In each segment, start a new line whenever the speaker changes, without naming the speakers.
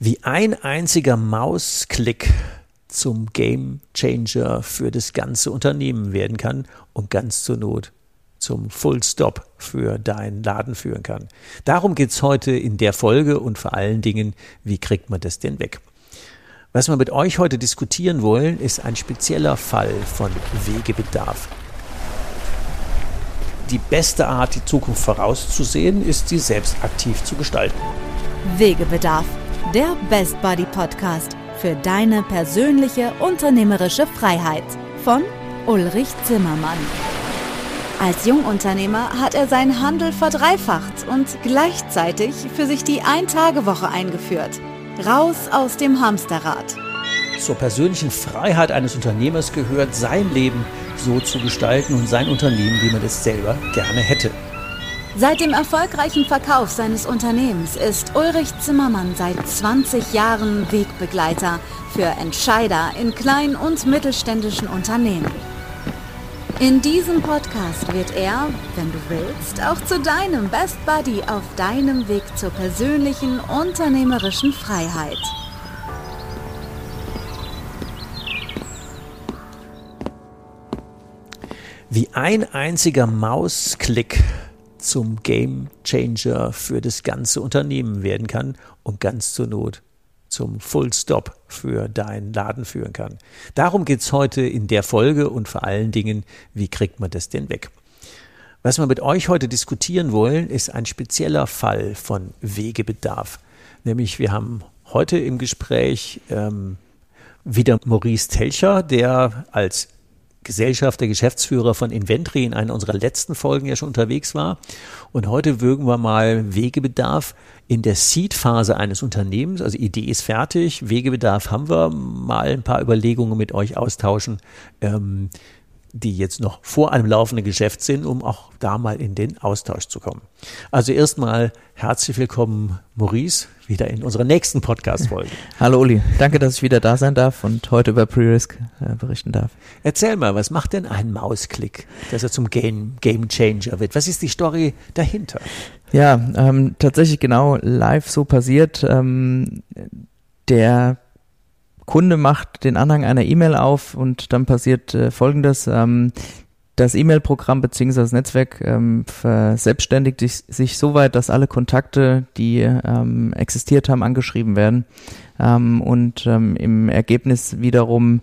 Wie ein einziger Mausklick zum Game Changer für das ganze Unternehmen werden kann und ganz zur Not zum Full Stop für deinen Laden führen kann. Darum geht es heute in der Folge und vor allen Dingen, wie kriegt man das denn weg? Was wir mit euch heute diskutieren wollen, ist ein spezieller Fall von Wegebedarf. Die beste Art, die Zukunft vorauszusehen, ist, sie selbst aktiv zu gestalten.
Wegebedarf der Best Buddy Podcast für deine persönliche unternehmerische Freiheit von Ulrich Zimmermann. Als Jungunternehmer hat er seinen Handel verdreifacht und gleichzeitig für sich die Ein-Tage-Woche eingeführt. Raus aus dem Hamsterrad.
Zur persönlichen Freiheit eines Unternehmers gehört, sein Leben so zu gestalten und sein Unternehmen, wie man es selber gerne hätte.
Seit dem erfolgreichen Verkauf seines Unternehmens ist Ulrich Zimmermann seit 20 Jahren Wegbegleiter für Entscheider in kleinen und mittelständischen Unternehmen. In diesem Podcast wird er, wenn du willst, auch zu deinem Best Buddy auf deinem Weg zur persönlichen unternehmerischen Freiheit.
Wie ein einziger Mausklick zum Game Changer für das ganze Unternehmen werden kann und ganz zur Not zum Full Stop für deinen Laden führen kann. Darum geht es heute in der Folge und vor allen Dingen, wie kriegt man das denn weg? Was wir mit euch heute diskutieren wollen, ist ein spezieller Fall von Wegebedarf. Nämlich wir haben heute im Gespräch ähm, wieder Maurice Telcher, der als Gesellschafter, Geschäftsführer von Inventry in einer unserer letzten Folgen ja schon unterwegs war. Und heute würgen wir mal Wegebedarf in der Seed-Phase eines Unternehmens. Also Idee ist fertig, Wegebedarf haben wir, mal ein paar Überlegungen mit euch austauschen. Ähm, die jetzt noch vor einem laufenden Geschäft sind, um auch da mal in den Austausch zu kommen. Also erstmal herzlich willkommen, Maurice, wieder in unserer nächsten Podcast-Folge.
Hallo Uli, danke, dass ich wieder da sein darf und heute über Pre-Risk äh, berichten darf.
Erzähl mal, was macht denn ein Mausklick, dass er zum Game, Game Changer wird? Was ist die Story dahinter?
Ja, ähm, tatsächlich genau live so passiert. Ähm, der Kunde macht den Anhang einer E-Mail auf und dann passiert äh, Folgendes. Ähm, das E-Mail-Programm bzw. das Netzwerk ähm, verselbstständigt sich, sich so weit, dass alle Kontakte, die ähm, existiert haben, angeschrieben werden ähm, und ähm, im Ergebnis wiederum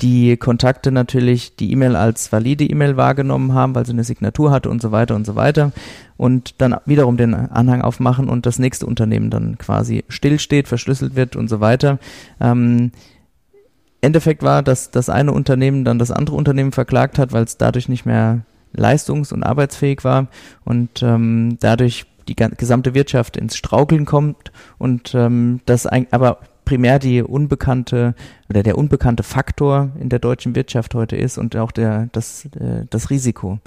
die Kontakte natürlich die E-Mail als valide E-Mail wahrgenommen haben, weil sie eine Signatur hatte und so weiter und so weiter und dann wiederum den Anhang aufmachen und das nächste Unternehmen dann quasi stillsteht, verschlüsselt wird und so weiter. Ähm, Endeffekt war, dass das eine Unternehmen dann das andere Unternehmen verklagt hat, weil es dadurch nicht mehr leistungs- und arbeitsfähig war und ähm, dadurch die gesamte Wirtschaft ins Straukeln kommt und ähm, das aber primär die unbekannte oder der unbekannte Faktor in der deutschen Wirtschaft heute ist und auch der, das, äh, das Risiko.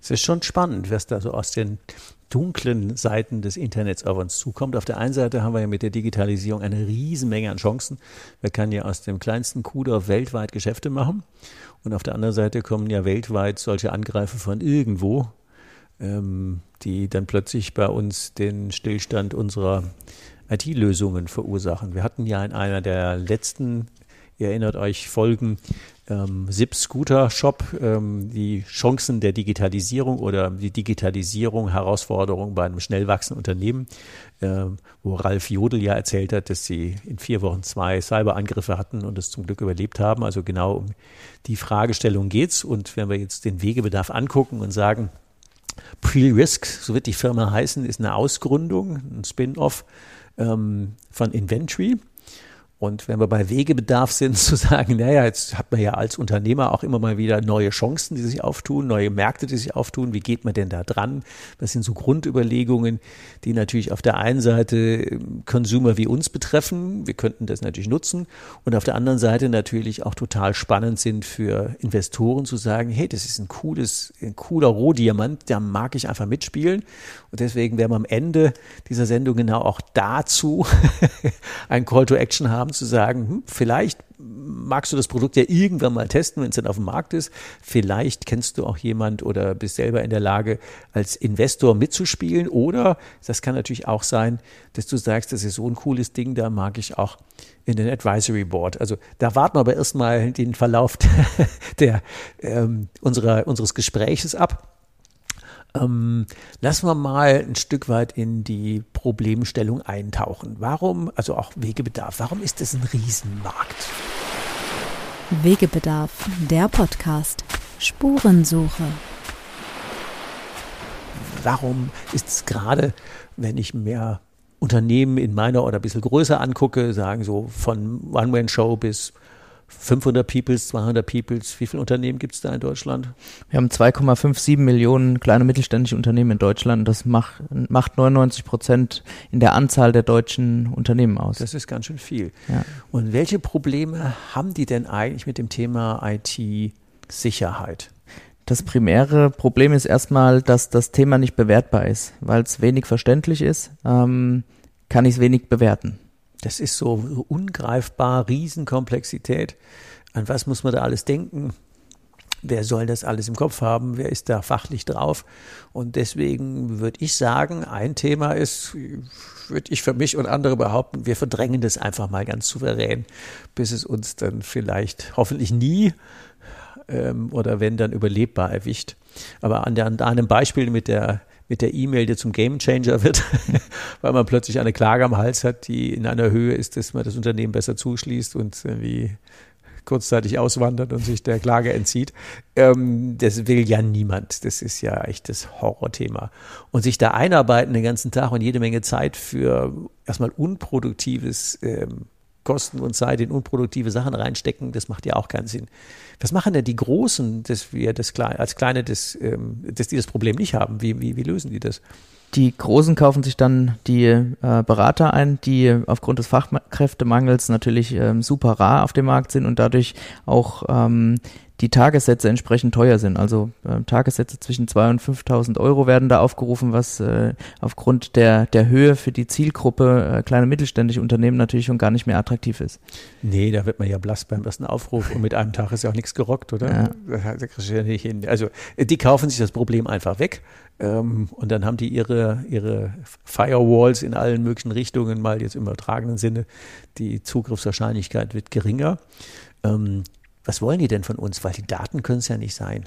Es ist schon spannend, was da so aus den dunklen Seiten des Internets auf uns zukommt. Auf der einen Seite haben wir ja mit der Digitalisierung eine Riesenmenge an Chancen. Wir können ja aus dem kleinsten Kuder weltweit Geschäfte machen. Und auf der anderen Seite kommen ja weltweit solche Angreifer von irgendwo, ähm, die dann plötzlich bei uns den Stillstand unserer IT-Lösungen verursachen. Wir hatten ja in einer der letzten, ihr erinnert euch, Folgen ähm, SIP Scooter Shop, ähm, die Chancen der Digitalisierung oder die Digitalisierung, Herausforderungen bei einem schnell wachsenden Unternehmen, ähm, wo Ralf Jodel ja erzählt hat, dass sie in vier Wochen zwei Cyberangriffe hatten und es zum Glück überlebt haben. Also genau um die Fragestellung geht's. Und wenn wir jetzt den Wegebedarf angucken und sagen, Pre-Risk, so wird die Firma heißen, ist eine Ausgründung, ein Spin-off ähm, von Inventory. Und wenn wir bei Wegebedarf sind, zu sagen, naja, jetzt hat man ja als Unternehmer auch immer mal wieder neue Chancen, die sich auftun, neue Märkte, die sich auftun. Wie geht man denn da dran? Das sind so Grundüberlegungen, die natürlich auf der einen Seite ähm, Consumer wie uns betreffen. Wir könnten das natürlich nutzen. Und auf der anderen Seite natürlich auch total spannend sind für Investoren zu sagen, hey, das ist ein cooles, ein cooler Rohdiamant, da mag ich einfach mitspielen. Und deswegen werden wir am Ende dieser Sendung genau auch dazu ein Call to Action haben, zu sagen, hm, vielleicht magst du das Produkt ja irgendwann mal testen, wenn es dann auf dem Markt ist. Vielleicht kennst du auch jemand oder bist selber in der Lage, als Investor mitzuspielen. Oder das kann natürlich auch sein, dass du sagst, das ist so ein cooles Ding, da mag ich auch in den Advisory Board. Also da warten wir aber erstmal den Verlauf der, ähm, unserer, unseres Gespräches ab. Ähm, lassen wir mal ein Stück weit in die Problemstellung eintauchen. Warum, also auch Wegebedarf, warum ist das ein Riesenmarkt?
Wegebedarf, der Podcast. Spurensuche.
Warum ist es gerade, wenn ich mehr Unternehmen in meiner oder ein bisschen größer angucke, sagen so von One-Man-Show bis 500 Peoples, 200 Peoples. Wie viele Unternehmen gibt es da in Deutschland?
Wir haben 2,57 Millionen kleine und mittelständische Unternehmen in Deutschland. Das macht, macht 99 Prozent in der Anzahl der deutschen Unternehmen aus.
Das ist ganz schön viel. Ja. Und welche Probleme haben die denn eigentlich mit dem Thema IT-Sicherheit?
Das primäre Problem ist erstmal, dass das Thema nicht bewertbar ist, weil es wenig verständlich ist, ähm, kann ich es wenig bewerten.
Das ist so ungreifbar, Riesenkomplexität. An was muss man da alles denken? Wer soll das alles im Kopf haben? Wer ist da fachlich drauf? Und deswegen würde ich sagen, ein Thema ist, würde ich für mich und andere behaupten, wir verdrängen das einfach mal ganz souverän, bis es uns dann vielleicht hoffentlich nie ähm, oder wenn dann überlebbar erwischt. Aber an, der, an einem Beispiel mit der mit der E-Mail, die zum Gamechanger wird, weil man plötzlich eine Klage am Hals hat, die in einer Höhe ist, dass man das Unternehmen besser zuschließt und irgendwie kurzzeitig auswandert und sich der Klage entzieht. Ähm, das will ja niemand. Das ist ja echt das Horrorthema. Und sich da einarbeiten den ganzen Tag und jede Menge Zeit für erstmal unproduktives ähm, Kosten und Zeit in unproduktive Sachen reinstecken, das macht ja auch keinen Sinn. Was machen denn die Großen, dass wir das als Kleine, das, ähm, dass die das Problem nicht haben? Wie, wie, wie lösen die das?
Die Großen kaufen sich dann die äh, Berater ein, die aufgrund des Fachkräftemangels natürlich ähm, super rar auf dem Markt sind und dadurch auch ähm, die Tagessätze entsprechend teuer sind. Also äh, Tagessätze zwischen 2.000 und 5.000 Euro werden da aufgerufen, was äh, aufgrund der, der Höhe für die Zielgruppe äh, kleine mittelständische Unternehmen natürlich schon gar nicht mehr attraktiv ist.
Nee, da wird man ja blass beim ersten Aufruf und mit einem Tag ist ja auch nichts gerockt, oder? Ja. Da kriegst du ja nicht hin. Also die kaufen sich das Problem einfach weg ähm, und dann haben die ihre, ihre Firewalls in allen möglichen Richtungen, mal jetzt im übertragenen Sinne. Die Zugriffswahrscheinlichkeit wird geringer. Ähm, was wollen die denn von uns? Weil die Daten können es ja nicht sein.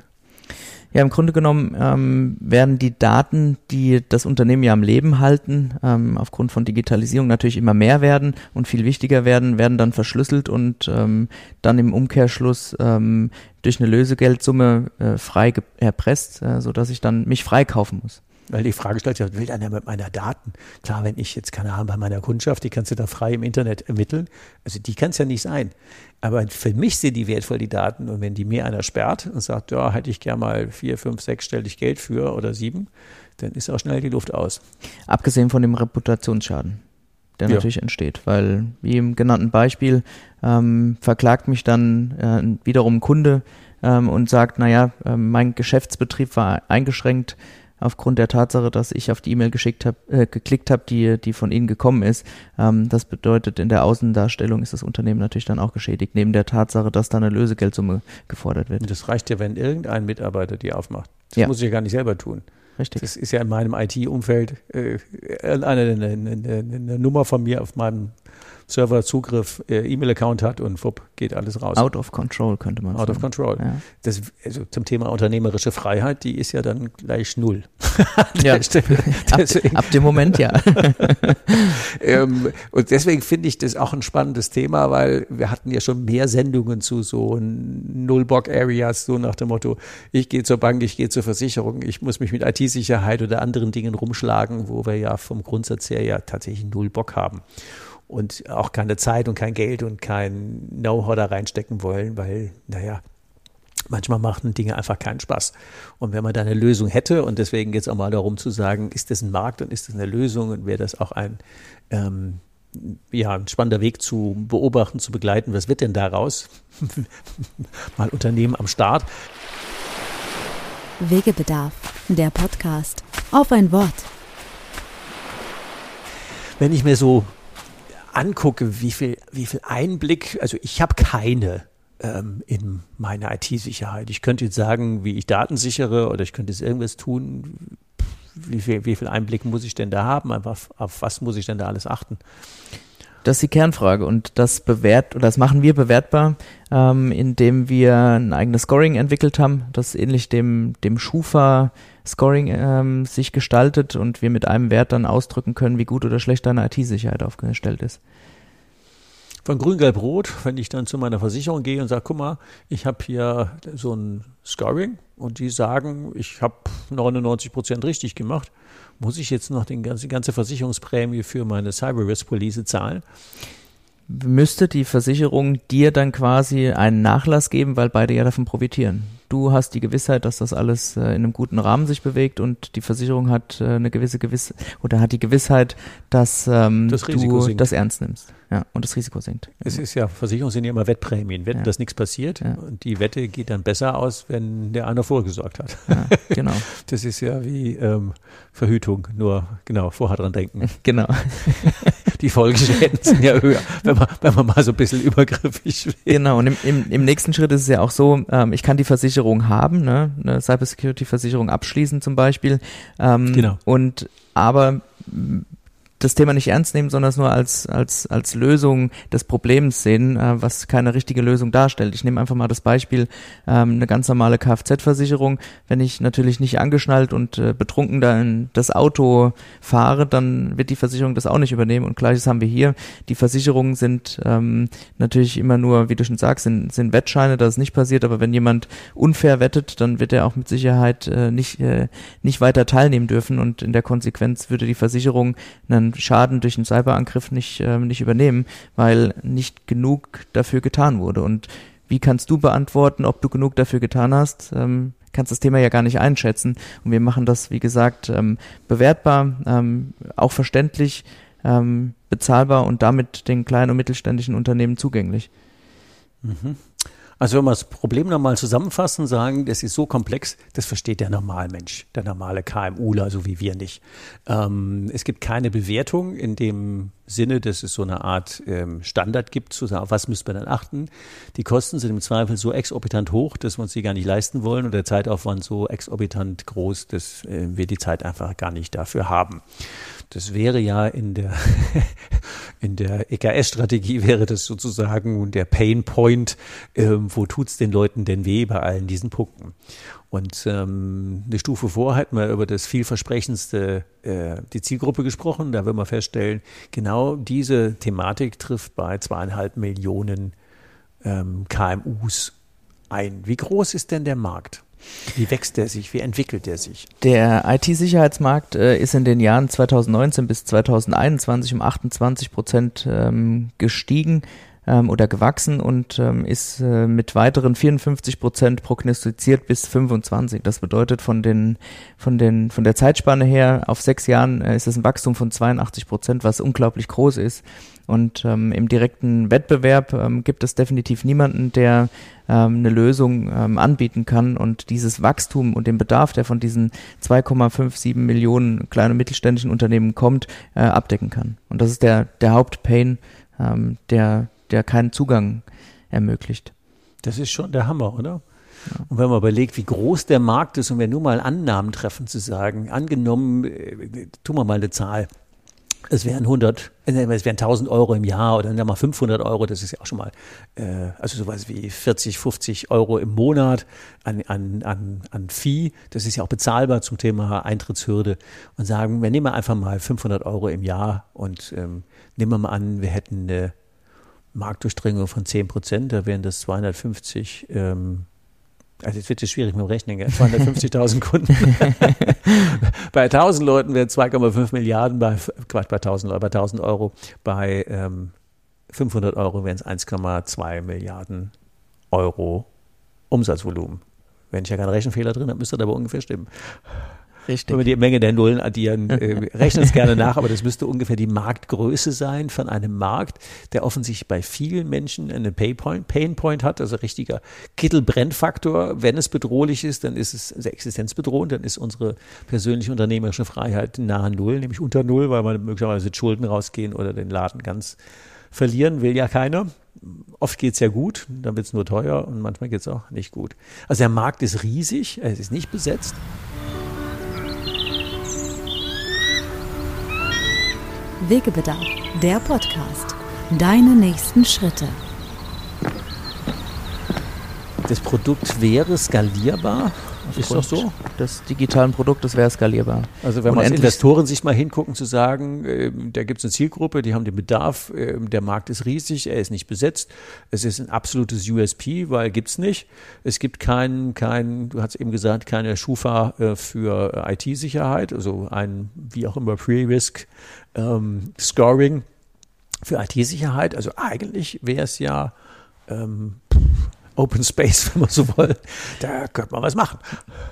Ja, im Grunde genommen ähm, werden die Daten, die das Unternehmen ja am Leben halten, ähm, aufgrund von Digitalisierung natürlich immer mehr werden und viel wichtiger werden, werden dann verschlüsselt und ähm, dann im Umkehrschluss ähm, durch eine Lösegeldsumme äh, frei erpresst, äh, sodass ich dann mich freikaufen muss.
Weil die Frage stellt sich, was will einer mit meiner Daten? Klar, wenn ich jetzt keine Ahnung bei meiner Kundschaft, die kannst du da frei im Internet ermitteln. Also die kann es ja nicht sein. Aber für mich sind die wertvoll, die Daten. Und wenn die mir einer sperrt und sagt, ja, hätte ich gern mal vier, fünf, sechsstellig Geld für oder sieben, dann ist auch schnell die Luft aus.
Abgesehen von dem Reputationsschaden, der ja. natürlich entsteht. Weil, wie im genannten Beispiel, ähm, verklagt mich dann äh, wiederum ein Kunde ähm, und sagt, naja, äh, mein Geschäftsbetrieb war eingeschränkt aufgrund der Tatsache, dass ich auf die E-Mail geschickt habe, äh, geklickt habe, die, die von Ihnen gekommen ist. Ähm, das bedeutet, in der Außendarstellung ist das Unternehmen natürlich dann auch geschädigt, neben der Tatsache, dass da eine Lösegeldsumme gefordert wird.
Das reicht ja, wenn irgendein Mitarbeiter die aufmacht. Das ja. muss ich ja gar nicht selber tun. Richtig. Das ist ja in meinem IT-Umfeld äh, eine, eine, eine, eine Nummer von mir auf meinem Serverzugriff, äh, E-Mail-Account hat und wupp, geht alles raus.
Out of control könnte man
Out sagen. of control. Ja. Das, also zum Thema unternehmerische Freiheit, die ist ja dann gleich null.
ja. ab, ab, dem Moment ja.
ähm, und deswegen finde ich das auch ein spannendes Thema, weil wir hatten ja schon mehr Sendungen zu so Null-Bock-Areas, so nach dem Motto, ich gehe zur Bank, ich gehe zur Versicherung, ich muss mich mit IT-Sicherheit oder anderen Dingen rumschlagen, wo wir ja vom Grundsatz her ja tatsächlich null Bock haben und auch keine Zeit und kein Geld und kein Know-how da reinstecken wollen, weil, naja, manchmal machen Dinge einfach keinen Spaß. Und wenn man da eine Lösung hätte, und deswegen geht es auch mal darum zu sagen, ist das ein Markt und ist das eine Lösung und wäre das auch ein, ähm, ja, ein spannender Weg zu beobachten, zu begleiten, was wird denn daraus? mal Unternehmen am Start.
Wegebedarf, der Podcast. Auf ein Wort.
Wenn ich mir so angucke, wie viel, wie viel Einblick, also ich habe keine ähm, in meine IT-Sicherheit. Ich könnte jetzt sagen, wie ich Daten sichere oder ich könnte jetzt irgendwas tun. Wie viel, wie viel Einblick muss ich denn da haben? Einfach auf was muss ich denn da alles achten?
Das ist die Kernfrage und das bewährt oder das machen wir bewertbar, ähm, indem wir ein eigenes Scoring entwickelt haben, das ähnlich dem dem Schufa Scoring ähm, sich gestaltet und wir mit einem Wert dann ausdrücken können, wie gut oder schlecht deine IT-Sicherheit aufgestellt ist.
Von Grün-Gelb-Rot, wenn ich dann zu meiner Versicherung gehe und sage, guck mal, ich habe hier so ein Scoring und die sagen, ich habe 99 Prozent richtig gemacht, muss ich jetzt noch die ganze Versicherungsprämie für meine Cyber Risk Police zahlen?
Müsste die Versicherung dir dann quasi einen Nachlass geben, weil beide ja davon profitieren? Du hast die Gewissheit, dass das alles äh, in einem guten Rahmen sich bewegt und die Versicherung hat äh, eine gewisse Gewiss oder hat die Gewissheit, dass ähm, das du sinkt. das ernst nimmst. Ja, und das Risiko sinkt.
Es ist ja, Versicherungen sind ja immer Wettprämien. Wetten, ja. dass nichts passiert. Ja. Und die Wette geht dann besser aus, wenn der einer vorgesorgt hat. Ja, genau. Das ist ja wie ähm, Verhütung, nur genau, vorher dran denken.
Genau.
die Folgeschäden sind ja höher, wenn man, wenn man mal so ein bisschen übergriffig
wird. Genau, und im, im, im nächsten Schritt ist es ja auch so, ähm, ich kann die Versicherung haben, ne, eine Cybersecurity-Versicherung abschließen zum Beispiel. Ähm, genau. Und aber das Thema nicht ernst nehmen, sondern es nur als, als, als Lösung des Problems sehen, äh, was keine richtige Lösung darstellt. Ich nehme einfach mal das Beispiel, ähm, eine ganz normale Kfz-Versicherung. Wenn ich natürlich nicht angeschnallt und äh, betrunken dann das Auto fahre, dann wird die Versicherung das auch nicht übernehmen. Und gleiches haben wir hier. Die Versicherungen sind ähm, natürlich immer nur, wie du schon sagst, sind, sind Wettscheine, dass es nicht passiert. Aber wenn jemand unfair wettet, dann wird er auch mit Sicherheit äh, nicht, äh, nicht weiter teilnehmen dürfen. Und in der Konsequenz würde die Versicherung einen Schaden durch einen Cyberangriff nicht, äh, nicht übernehmen, weil nicht genug dafür getan wurde. Und wie kannst du beantworten, ob du genug dafür getan hast? Ähm, kannst das Thema ja gar nicht einschätzen. Und wir machen das, wie gesagt, ähm, bewertbar, ähm, auch verständlich, ähm, bezahlbar und damit den kleinen und mittelständischen Unternehmen zugänglich.
Mhm. Also wenn wir das Problem nochmal zusammenfassen, sagen, das ist so komplex, das versteht der Normalmensch, der normale KMUler, so wie wir nicht. Ähm, es gibt keine Bewertung in dem Sinne, dass es so eine Art ähm, Standard gibt, zu sagen, auf was müssen wir dann achten. Die Kosten sind im Zweifel so exorbitant hoch, dass wir uns die gar nicht leisten wollen und der Zeitaufwand so exorbitant groß, dass äh, wir die Zeit einfach gar nicht dafür haben. Das wäre ja in der, in der EKS-Strategie wäre das sozusagen der Pain Point, äh, wo tut's den Leuten denn weh bei allen diesen Punkten. Und ähm, eine Stufe vor hatten wir über das vielversprechendste, äh, die Zielgruppe gesprochen. Da will man feststellen, genau diese Thematik trifft bei zweieinhalb Millionen ähm, KMUs ein. Wie groß ist denn der Markt? Wie wächst der sich? Wie entwickelt der sich?
Der IT-Sicherheitsmarkt äh, ist in den Jahren 2019 bis 2021 um 28 Prozent ähm, gestiegen ähm, oder gewachsen und ähm, ist äh, mit weiteren 54 Prozent prognostiziert bis 25. Das bedeutet von den von den von der Zeitspanne her auf sechs Jahren äh, ist es ein Wachstum von 82 Prozent, was unglaublich groß ist. Und ähm, im direkten Wettbewerb ähm, gibt es definitiv niemanden, der ähm, eine Lösung ähm, anbieten kann und dieses Wachstum und den Bedarf, der von diesen 2,57 Millionen kleinen und mittelständischen Unternehmen kommt, äh, abdecken kann. Und das ist der, der Hauptpain, ähm, der, der keinen Zugang ermöglicht.
Das ist schon der Hammer, oder? Und wenn man überlegt, wie groß der Markt ist und wir nur mal Annahmen treffen zu sagen, angenommen, äh, tun wir mal eine Zahl, es wären 100, äh, es wären 1000 Euro im Jahr oder dann mal 500 Euro, das ist ja auch schon mal, äh, also sowas wie 40, 50 Euro im Monat an, an, an, an Fee. Das ist ja auch bezahlbar zum Thema Eintrittshürde und sagen, wir nehmen einfach mal 500 Euro im Jahr und ähm, nehmen wir mal an, wir hätten eine Marktdurchdringung von 10 Prozent, da wären das 250 ähm, also jetzt wird es schwierig mit dem Rechnen, 250.000 Kunden. bei 1000 Leuten wären 2,5 Milliarden, bei, Quatsch, bei 1000, bei 1000 Euro, bei ähm, 500 Euro wären es 1,2 Milliarden Euro Umsatzvolumen. Wenn ich ja keinen Rechenfehler drin habe, müsste das aber ungefähr stimmen. Richtig. Wenn wir die Menge der Nullen addieren, äh, rechnen es gerne nach, aber das müsste ungefähr die Marktgröße sein von einem Markt, der offensichtlich bei vielen Menschen einen Paypoint, Painpoint hat, also richtiger Kittelbrennfaktor. Wenn es bedrohlich ist, dann ist es existenzbedrohend, dann ist unsere persönliche unternehmerische Freiheit nahe Null, nämlich unter Null, weil man möglicherweise Schulden rausgehen oder den Laden ganz verlieren will ja keiner. Oft geht es ja gut, dann wird es nur teuer und manchmal geht es auch nicht gut. Also der Markt ist riesig, es ist nicht besetzt.
Wegebedarf, der Podcast. Deine nächsten Schritte.
Das Produkt wäre skalierbar ist doch so.
Des digitalen Produktes wäre skalierbar.
Also wenn man Investoren sich mal hingucken, zu sagen, äh, da gibt es eine Zielgruppe, die haben den Bedarf, äh, der Markt ist riesig, er ist nicht besetzt. Es ist ein absolutes USP, weil gibt es nicht. Es gibt keinen, kein, du hast eben gesagt, keine Schufa äh, für IT-Sicherheit, also ein, wie auch immer, Pre-Risk ähm, Scoring für IT-Sicherheit. Also eigentlich wäre es ja ähm, Open Space, wenn man so will, da könnte man was machen.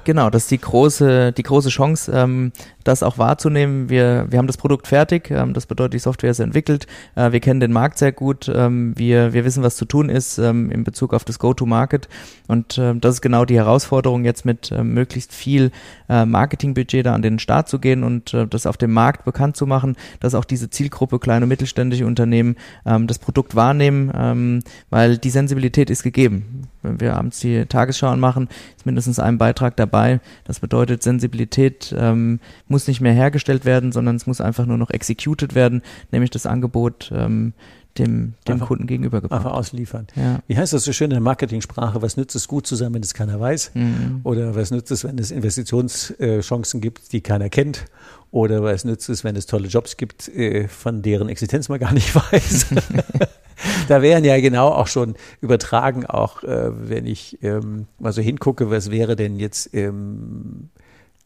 Genau, das ist die große, die große Chance, ähm, das auch wahrzunehmen. Wir, wir haben das Produkt fertig, ähm, das bedeutet, die Software ist entwickelt, äh, wir kennen den Markt sehr gut, ähm, wir, wir wissen, was zu tun ist ähm, in Bezug auf das Go-to-Market. Und äh, das ist genau die Herausforderung, jetzt mit äh, möglichst viel äh, Marketingbudget da an den Start zu gehen und äh, das auf dem Markt bekannt zu machen, dass auch diese Zielgruppe kleine und mittelständische Unternehmen ähm, das Produkt wahrnehmen, ähm, weil die Sensibilität ist gegeben wenn wir abends die Tagesschau anmachen, ist mindestens ein Beitrag dabei. Das bedeutet, Sensibilität ähm, muss nicht mehr hergestellt werden, sondern es muss einfach nur noch executed werden, nämlich das Angebot ähm, dem, dem einfach, Kunden gegenübergebracht.
Einfach ausliefern. Ja. Wie heißt das so schön in der Marketingsprache? Was nützt es gut zusammen, wenn es keiner weiß? Mhm. Oder was nützt es, wenn es Investitionschancen gibt, die keiner kennt? Oder was nützt es, wenn es tolle Jobs gibt, äh, von deren Existenz man gar nicht weiß? da wären ja genau auch schon übertragen, auch äh, wenn ich ähm, mal so hingucke, was wäre denn jetzt ähm,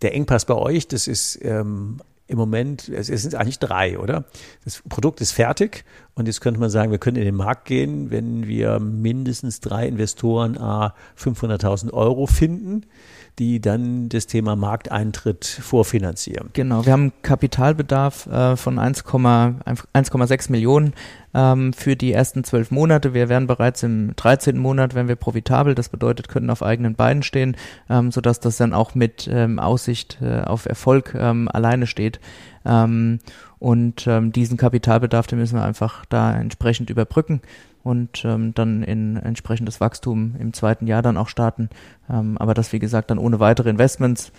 der Engpass bei euch? Das ist ähm, im Moment, es sind eigentlich drei, oder? Das Produkt ist fertig und jetzt könnte man sagen, wir können in den Markt gehen, wenn wir mindestens drei Investoren a 500.000 Euro finden die dann das Thema Markteintritt vorfinanzieren.
Genau, wir haben Kapitalbedarf äh, von 1,6 Millionen ähm, für die ersten zwölf Monate. Wir wären bereits im 13. Monat, wenn wir profitabel, das bedeutet, können auf eigenen Beinen stehen, ähm, sodass das dann auch mit ähm, Aussicht äh, auf Erfolg ähm, alleine steht. Ähm, und ähm, diesen Kapitalbedarf, den müssen wir einfach da entsprechend überbrücken und ähm, dann in entsprechendes Wachstum im zweiten Jahr dann auch starten. Ähm, aber das, wie gesagt, dann ohne weitere Investments.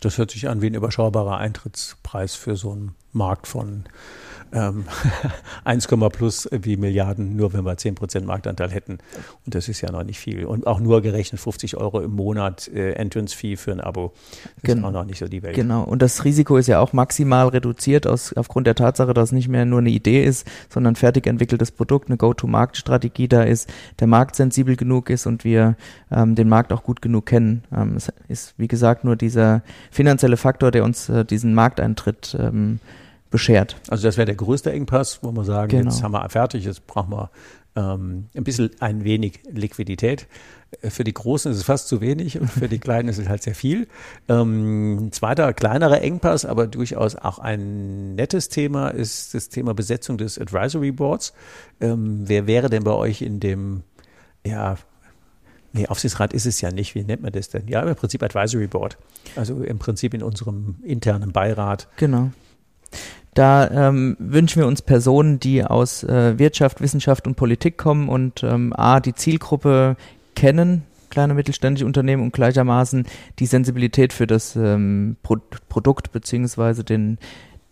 Das hört sich an wie ein überschaubarer Eintrittspreis für so einen Markt von ähm, 1, plus wie Milliarden, nur wenn wir 10 Prozent Marktanteil hätten. Und das ist ja noch nicht viel. Und auch nur gerechnet 50 Euro im Monat äh, Entrance-Fee für ein Abo. Das
genau. ist auch noch nicht so die Welt. Genau. Und das Risiko ist ja auch maximal reduziert aus, aufgrund der Tatsache, dass es nicht mehr nur eine Idee ist, sondern ein fertig entwickeltes Produkt, eine Go-to-Market-Strategie da ist, der Markt sensibel genug ist und wir ähm, den Markt auch gut genug kennen. Ähm, es ist, wie gesagt, nur dieser finanzielle Faktor, der uns äh, diesen Markteintritt ähm, beschert.
Also das wäre der größte Engpass, wo man sagen, genau. jetzt haben wir fertig, jetzt brauchen wir ähm, ein bisschen ein wenig Liquidität. Äh, für die Großen ist es fast zu wenig und für die Kleinen ist es halt sehr viel. Ähm, zweiter, kleinerer Engpass, aber durchaus auch ein nettes Thema ist das Thema Besetzung des Advisory Boards. Ähm, wer wäre denn bei euch in dem, ja, Nee, Aufsichtsrat ist es ja nicht. Wie nennt man das denn? Ja, im Prinzip Advisory Board. Also im Prinzip in unserem internen Beirat.
Genau. Da ähm, wünschen wir uns Personen, die aus äh, Wirtschaft, Wissenschaft und Politik kommen und ähm, a die Zielgruppe kennen, kleine mittelständische Unternehmen und gleichermaßen die Sensibilität für das ähm, Pro Produkt beziehungsweise den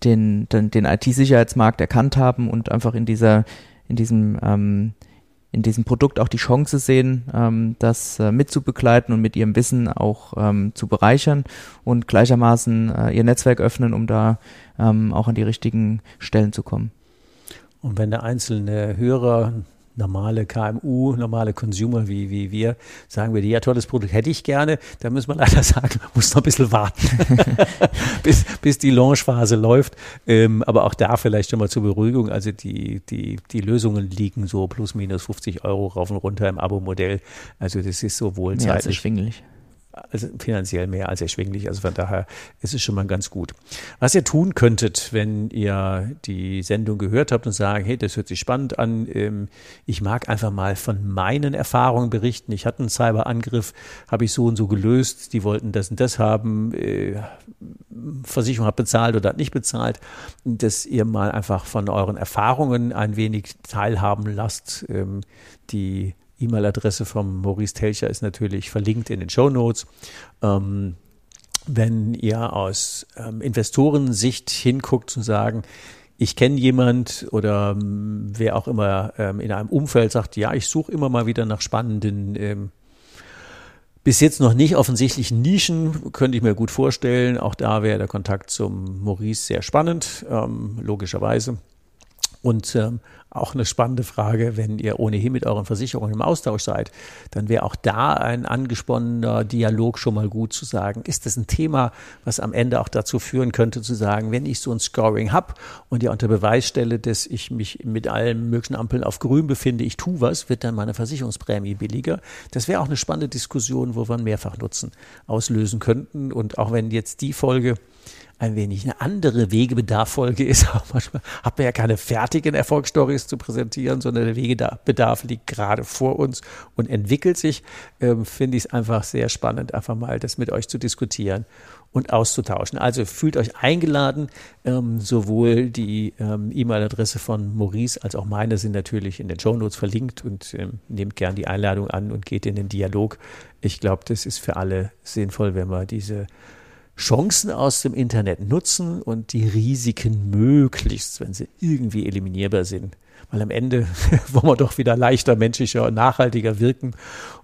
den den, den IT-Sicherheitsmarkt erkannt haben und einfach in dieser in diesem ähm, in diesem Produkt auch die Chance sehen, ähm, das äh, mitzubegleiten und mit ihrem Wissen auch ähm, zu bereichern und gleichermaßen äh, ihr Netzwerk öffnen, um da ähm, auch an die richtigen Stellen zu kommen.
Und wenn der einzelne Hörer normale KMU, normale Consumer wie, wie wir, sagen wir, ja, tolles Produkt hätte ich gerne, da müssen wir leider sagen, muss noch ein bisschen warten, bis, bis die Launchphase läuft. Ähm, aber auch da vielleicht schon mal zur Beruhigung, also die, die, die Lösungen liegen so plus minus 50 Euro rauf und runter im Abo-Modell. Also das ist sowohl
zeitlich. Ja, erschwinglich
also finanziell mehr als erschwinglich. Also von daher ist es schon mal ganz gut. Was ihr tun könntet, wenn ihr die Sendung gehört habt und sagen, hey, das hört sich spannend an, ähm, ich mag einfach mal von meinen Erfahrungen berichten. Ich hatte einen Cyberangriff, habe ich so und so gelöst, die wollten das und das haben, äh, Versicherung hat bezahlt oder hat nicht bezahlt, dass ihr mal einfach von euren Erfahrungen ein wenig teilhaben lasst. Ähm, die E-Mail-Adresse von Maurice Telcher ist natürlich verlinkt in den Show Notes. Ähm, wenn ihr aus ähm, Investorensicht hinguckt zu sagen, ich kenne jemand oder ähm, wer auch immer ähm, in einem Umfeld sagt, ja, ich suche immer mal wieder nach spannenden, ähm, bis jetzt noch nicht offensichtlichen Nischen, könnte ich mir gut vorstellen. Auch da wäre der Kontakt zum Maurice sehr spannend, ähm, logischerweise. Und ähm, auch eine spannende Frage, wenn ihr ohnehin mit euren Versicherungen im Austausch seid, dann wäre auch da ein angesponnener Dialog schon mal gut zu sagen, ist das ein Thema, was am Ende auch dazu führen könnte, zu sagen, wenn ich so ein Scoring habe und ja unter Beweis stelle, dass ich mich mit allen möglichen Ampeln auf grün befinde, ich tue was, wird dann meine Versicherungsprämie billiger. Das wäre auch eine spannende Diskussion, wo wir einen Mehrfachnutzen auslösen könnten. Und auch wenn jetzt die Folge ein wenig eine andere Wegebedarf-Folge ist. Auch manchmal hat man ja keine fertigen Erfolgsstories zu präsentieren, sondern der Wegebedarf liegt gerade vor uns und entwickelt sich. Ähm, Finde ich es einfach sehr spannend, einfach mal das mit euch zu diskutieren und auszutauschen. Also fühlt euch eingeladen. Ähm, sowohl die ähm, E-Mail-Adresse von Maurice als auch meine sind natürlich in den Show Notes verlinkt und ähm, nehmt gern die Einladung an und geht in den Dialog. Ich glaube, das ist für alle sinnvoll, wenn wir diese Chancen aus dem Internet nutzen und die Risiken möglichst, wenn sie irgendwie eliminierbar sind. Weil am Ende wollen wir doch wieder leichter, menschlicher und nachhaltiger wirken.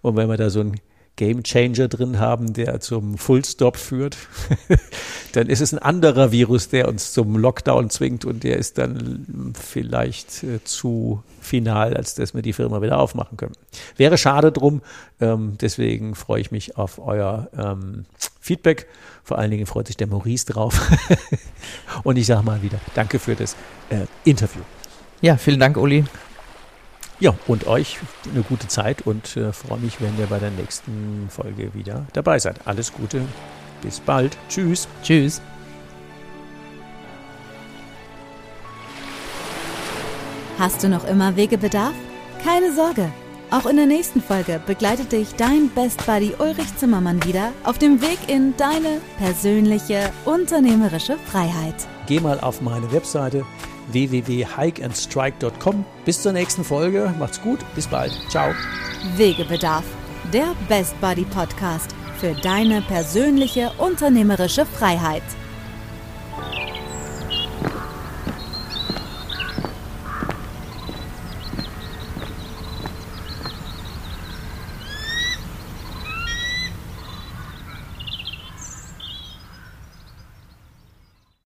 Und wenn wir da so ein Game Changer drin haben, der zum Fullstop führt, dann ist es ein anderer Virus, der uns zum Lockdown zwingt und der ist dann vielleicht äh, zu final, als dass wir die Firma wieder aufmachen können. Wäre schade drum, ähm, deswegen freue ich mich auf euer ähm, Feedback. Vor allen Dingen freut sich der Maurice drauf. und ich sage mal wieder, danke für das äh, Interview.
Ja, vielen Dank, Uli.
Ja, und euch eine gute Zeit und äh, freue mich, wenn ihr bei der nächsten Folge wieder dabei seid. Alles Gute, bis bald. Tschüss.
Tschüss.
Hast du noch immer Wegebedarf? Keine Sorge. Auch in der nächsten Folge begleitet dich dein Best Buddy Ulrich Zimmermann wieder auf dem Weg in deine persönliche unternehmerische Freiheit.
Geh mal auf meine Webseite www.hikeandstrike.com. Bis zur nächsten Folge. Macht's gut. Bis bald. Ciao.
Wegebedarf. Der Best Buddy Podcast für deine persönliche unternehmerische Freiheit.